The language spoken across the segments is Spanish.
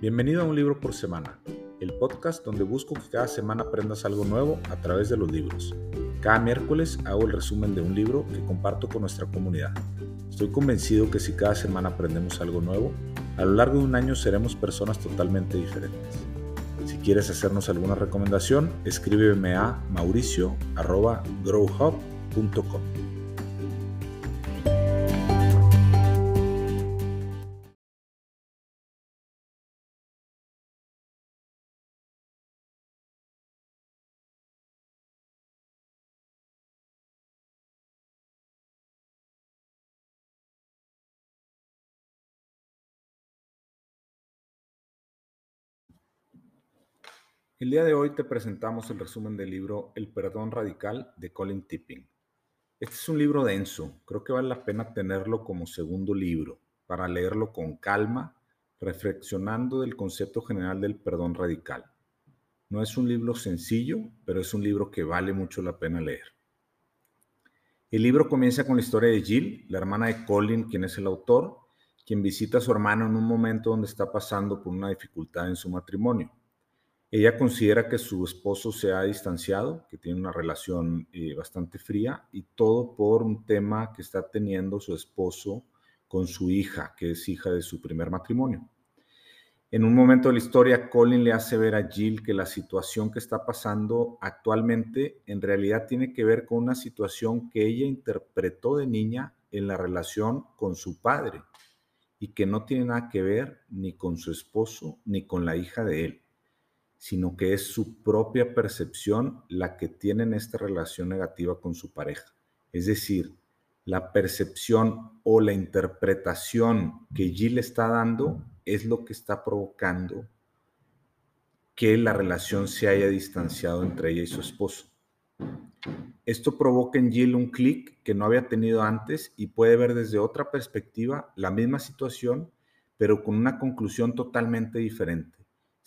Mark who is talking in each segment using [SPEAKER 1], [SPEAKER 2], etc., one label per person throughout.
[SPEAKER 1] Bienvenido a Un Libro por Semana, el podcast donde busco que cada semana aprendas algo nuevo a través de los libros. Cada miércoles hago el resumen de un libro que comparto con nuestra comunidad. Estoy convencido que si cada semana aprendemos algo nuevo, a lo largo de un año seremos personas totalmente diferentes. Si quieres hacernos alguna recomendación, escríbeme a mauricio.growhub.com. El día de hoy te presentamos el resumen del libro El perdón radical de Colin Tipping. Este es un libro denso, creo que vale la pena tenerlo como segundo libro para leerlo con calma, reflexionando del concepto general del perdón radical. No es un libro sencillo, pero es un libro que vale mucho la pena leer. El libro comienza con la historia de Jill, la hermana de Colin, quien es el autor, quien visita a su hermano en un momento donde está pasando por una dificultad en su matrimonio. Ella considera que su esposo se ha distanciado, que tiene una relación eh, bastante fría y todo por un tema que está teniendo su esposo con su hija, que es hija de su primer matrimonio. En un momento de la historia, Colin le hace ver a Jill que la situación que está pasando actualmente en realidad tiene que ver con una situación que ella interpretó de niña en la relación con su padre y que no tiene nada que ver ni con su esposo ni con la hija de él sino que es su propia percepción la que tiene en esta relación negativa con su pareja. Es decir, la percepción o la interpretación que Jill está dando es lo que está provocando que la relación se haya distanciado entre ella y su esposo. Esto provoca en Jill un clic que no había tenido antes y puede ver desde otra perspectiva la misma situación, pero con una conclusión totalmente diferente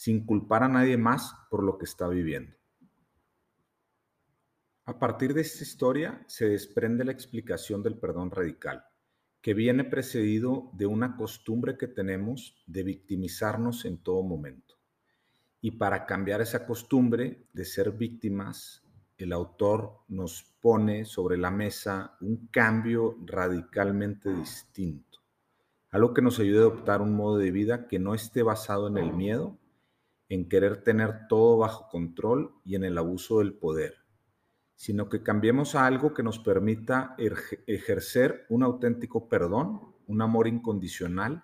[SPEAKER 1] sin culpar a nadie más por lo que está viviendo. A partir de esta historia se desprende la explicación del perdón radical, que viene precedido de una costumbre que tenemos de victimizarnos en todo momento. Y para cambiar esa costumbre de ser víctimas, el autor nos pone sobre la mesa un cambio radicalmente distinto, algo que nos ayude a adoptar un modo de vida que no esté basado en el miedo, en querer tener todo bajo control y en el abuso del poder, sino que cambiemos a algo que nos permita ejercer un auténtico perdón, un amor incondicional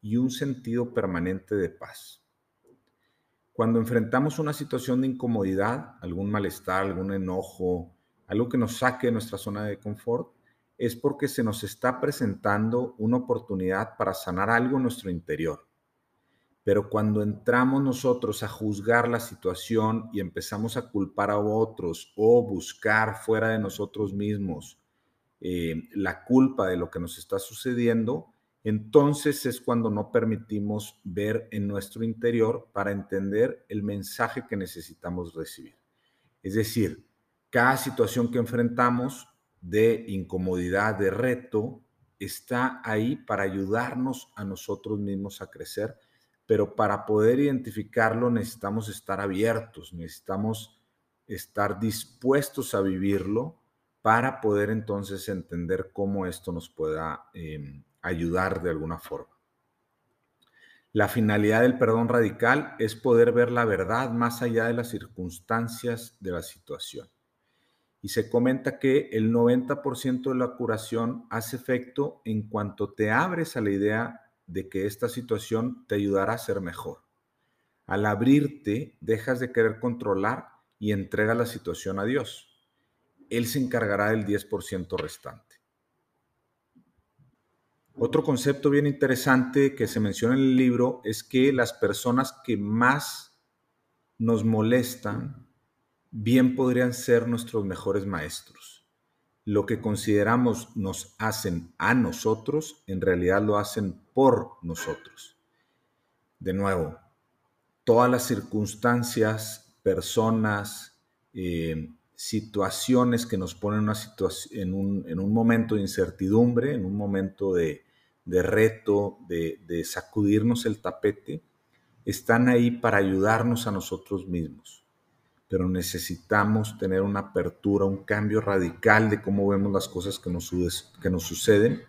[SPEAKER 1] y un sentido permanente de paz. Cuando enfrentamos una situación de incomodidad, algún malestar, algún enojo, algo que nos saque de nuestra zona de confort, es porque se nos está presentando una oportunidad para sanar algo en nuestro interior pero cuando entramos nosotros a juzgar la situación y empezamos a culpar a otros o buscar fuera de nosotros mismos eh, la culpa de lo que nos está sucediendo, entonces es cuando no permitimos ver en nuestro interior para entender el mensaje que necesitamos recibir. Es decir, cada situación que enfrentamos de incomodidad, de reto, está ahí para ayudarnos a nosotros mismos a crecer pero para poder identificarlo necesitamos estar abiertos, necesitamos estar dispuestos a vivirlo para poder entonces entender cómo esto nos pueda em, ayudar de alguna forma. La finalidad del perdón radical es poder ver la verdad más allá de las circunstancias de la situación. Y se comenta que el 90% de la curación hace efecto en cuanto te abres a la idea de que esta situación te ayudará a ser mejor. Al abrirte, dejas de querer controlar y entrega la situación a Dios. Él se encargará del 10% restante. Otro concepto bien interesante que se menciona en el libro es que las personas que más nos molestan bien podrían ser nuestros mejores maestros lo que consideramos nos hacen a nosotros, en realidad lo hacen por nosotros. De nuevo, todas las circunstancias, personas, eh, situaciones que nos ponen una en, un, en, un, momento de incertidumbre, en un momento de, reto, de, de sacudirnos el tapete, están ahí para ayudarnos a nosotros mismos. Pero necesitamos tener una apertura, un cambio radical de cómo vemos las cosas que nos, que nos suceden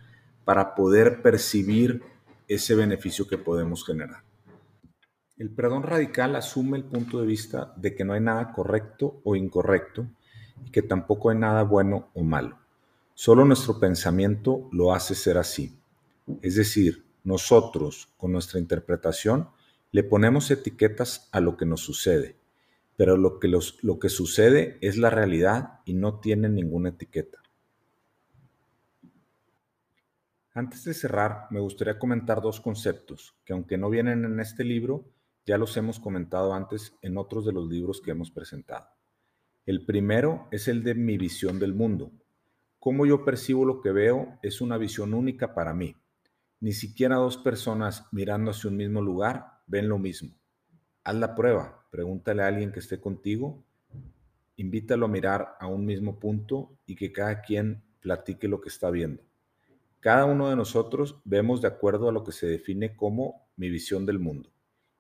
[SPEAKER 1] para poder percibir ese beneficio que podemos generar. El perdón radical asume el punto de vista de que no hay nada correcto o incorrecto y que tampoco hay nada bueno o malo. Solo nuestro pensamiento lo hace ser así. Es decir, nosotros, con nuestra interpretación, le ponemos etiquetas a lo que nos sucede, pero lo que, lo que sucede es la realidad y no tiene ninguna etiqueta. Antes de cerrar, me gustaría comentar dos conceptos que aunque no vienen en este libro, ya los hemos comentado antes en otros de los libros que hemos presentado. El primero es el de mi visión del mundo. Cómo yo percibo lo que veo es una visión única para mí. Ni siquiera dos personas mirando hacia un mismo lugar ven lo mismo. Haz la prueba, pregúntale a alguien que esté contigo, invítalo a mirar a un mismo punto y que cada quien platique lo que está viendo. Cada uno de nosotros vemos de acuerdo a lo que se define como mi visión del mundo.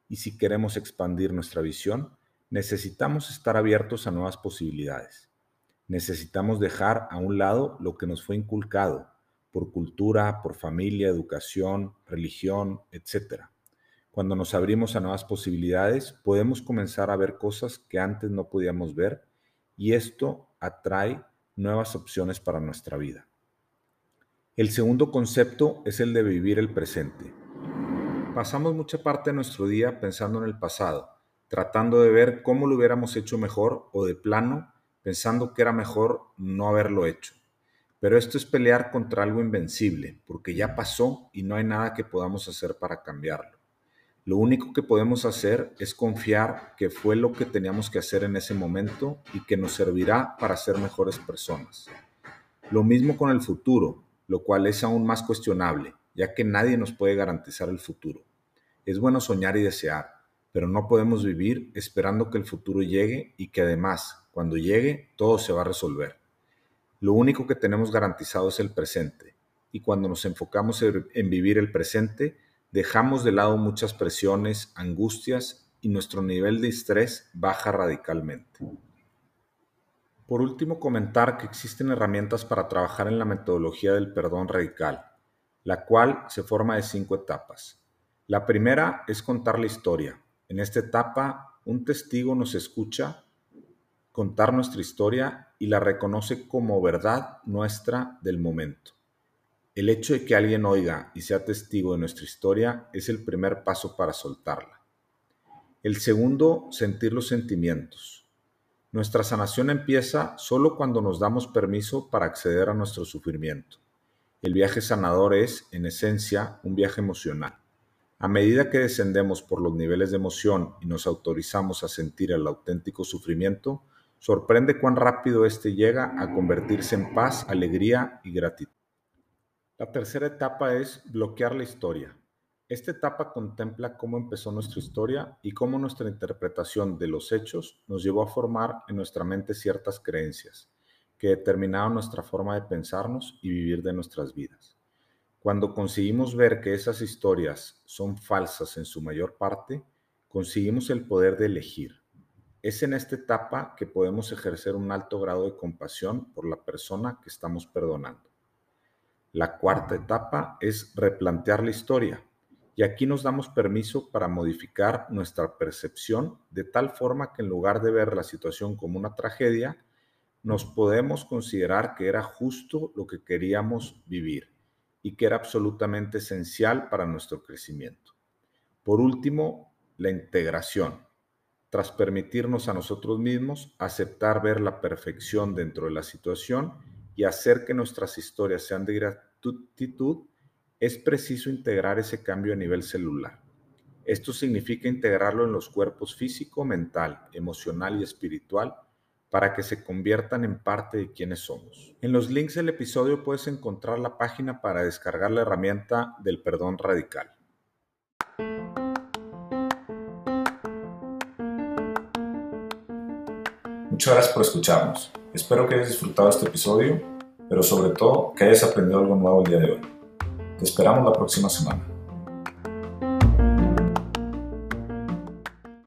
[SPEAKER 1] Y si queremos expandir nuestra visión, necesitamos estar abiertos a nuevas posibilidades. Necesitamos dejar a un lado lo que nos fue inculcado por cultura, por familia, educación, religión, etc. Cuando nos abrimos a nuevas posibilidades, podemos comenzar a ver cosas que antes no podíamos ver y esto atrae nuevas opciones para nuestra vida. El segundo concepto es el de vivir el presente. Pasamos mucha parte de nuestro día pensando en el pasado, tratando de ver cómo lo hubiéramos hecho mejor o de plano pensando que era mejor no haberlo hecho. Pero esto es pelear contra algo invencible, porque ya pasó y no hay nada que podamos hacer para cambiarlo. Lo único que podemos hacer es confiar que fue lo que teníamos que hacer en ese momento y que nos servirá para ser mejores personas. Lo mismo con el futuro, lo cual es aún más cuestionable, ya que nadie nos puede garantizar el futuro. Es bueno soñar y desear, pero no podemos vivir esperando que el futuro llegue y que además, cuando llegue, todo se va a resolver. Lo único que tenemos garantizado es el presente, y cuando nos enfocamos en vivir el presente, dejamos de lado muchas presiones, angustias y nuestro nivel de estrés baja radicalmente. Por último, comentar que existen herramientas para trabajar en la metodología del perdón radical la cual se forma de cinco etapas. La primera es contar la historia. En esta etapa, un testigo nos escucha contar nuestra historia y la reconoce como verdad nuestra del momento. El hecho de que alguien oiga y sea testigo de nuestra historia es el primer paso para soltarla. El segundo, sentir los sentimientos. Nuestra sanación empieza solo cuando nos damos permiso para acceder a nuestro sufrimiento. El viaje sanador es, en esencia, un viaje emocional. A medida que descendemos por los niveles de emoción y nos autorizamos a sentir el auténtico sufrimiento, sorprende cuán rápido éste llega a convertirse en paz, alegría y gratitud. La tercera etapa es bloquear la historia. Esta etapa contempla cómo empezó nuestra historia y cómo nuestra interpretación de los hechos nos llevó a formar en nuestra mente ciertas creencias que determinaron nuestra forma de pensarnos y vivir de nuestras vidas. Cuando conseguimos ver que esas historias son falsas en su mayor parte, conseguimos el poder de elegir. Es en esta etapa que podemos ejercer un alto grado de compasión por la persona que estamos perdonando. La cuarta etapa es replantear la historia. Y aquí nos damos permiso para modificar nuestra percepción de tal forma que en lugar de ver la situación como una tragedia, nos podemos considerar que era justo lo que queríamos vivir y que era absolutamente esencial para nuestro crecimiento. Por último, la integración. Tras permitirnos a nosotros mismos aceptar ver la perfección dentro de la situación y hacer que nuestras historias sean de gratitud, es preciso integrar ese cambio a nivel celular. Esto significa integrarlo en los cuerpos físico, mental, emocional y espiritual para que se conviertan en parte de quienes somos. En los links del episodio puedes encontrar la página para descargar la herramienta del perdón radical. Muchas gracias por escucharnos. Espero que hayas disfrutado este episodio, pero sobre todo que hayas aprendido algo nuevo el día de hoy. Te esperamos la próxima semana.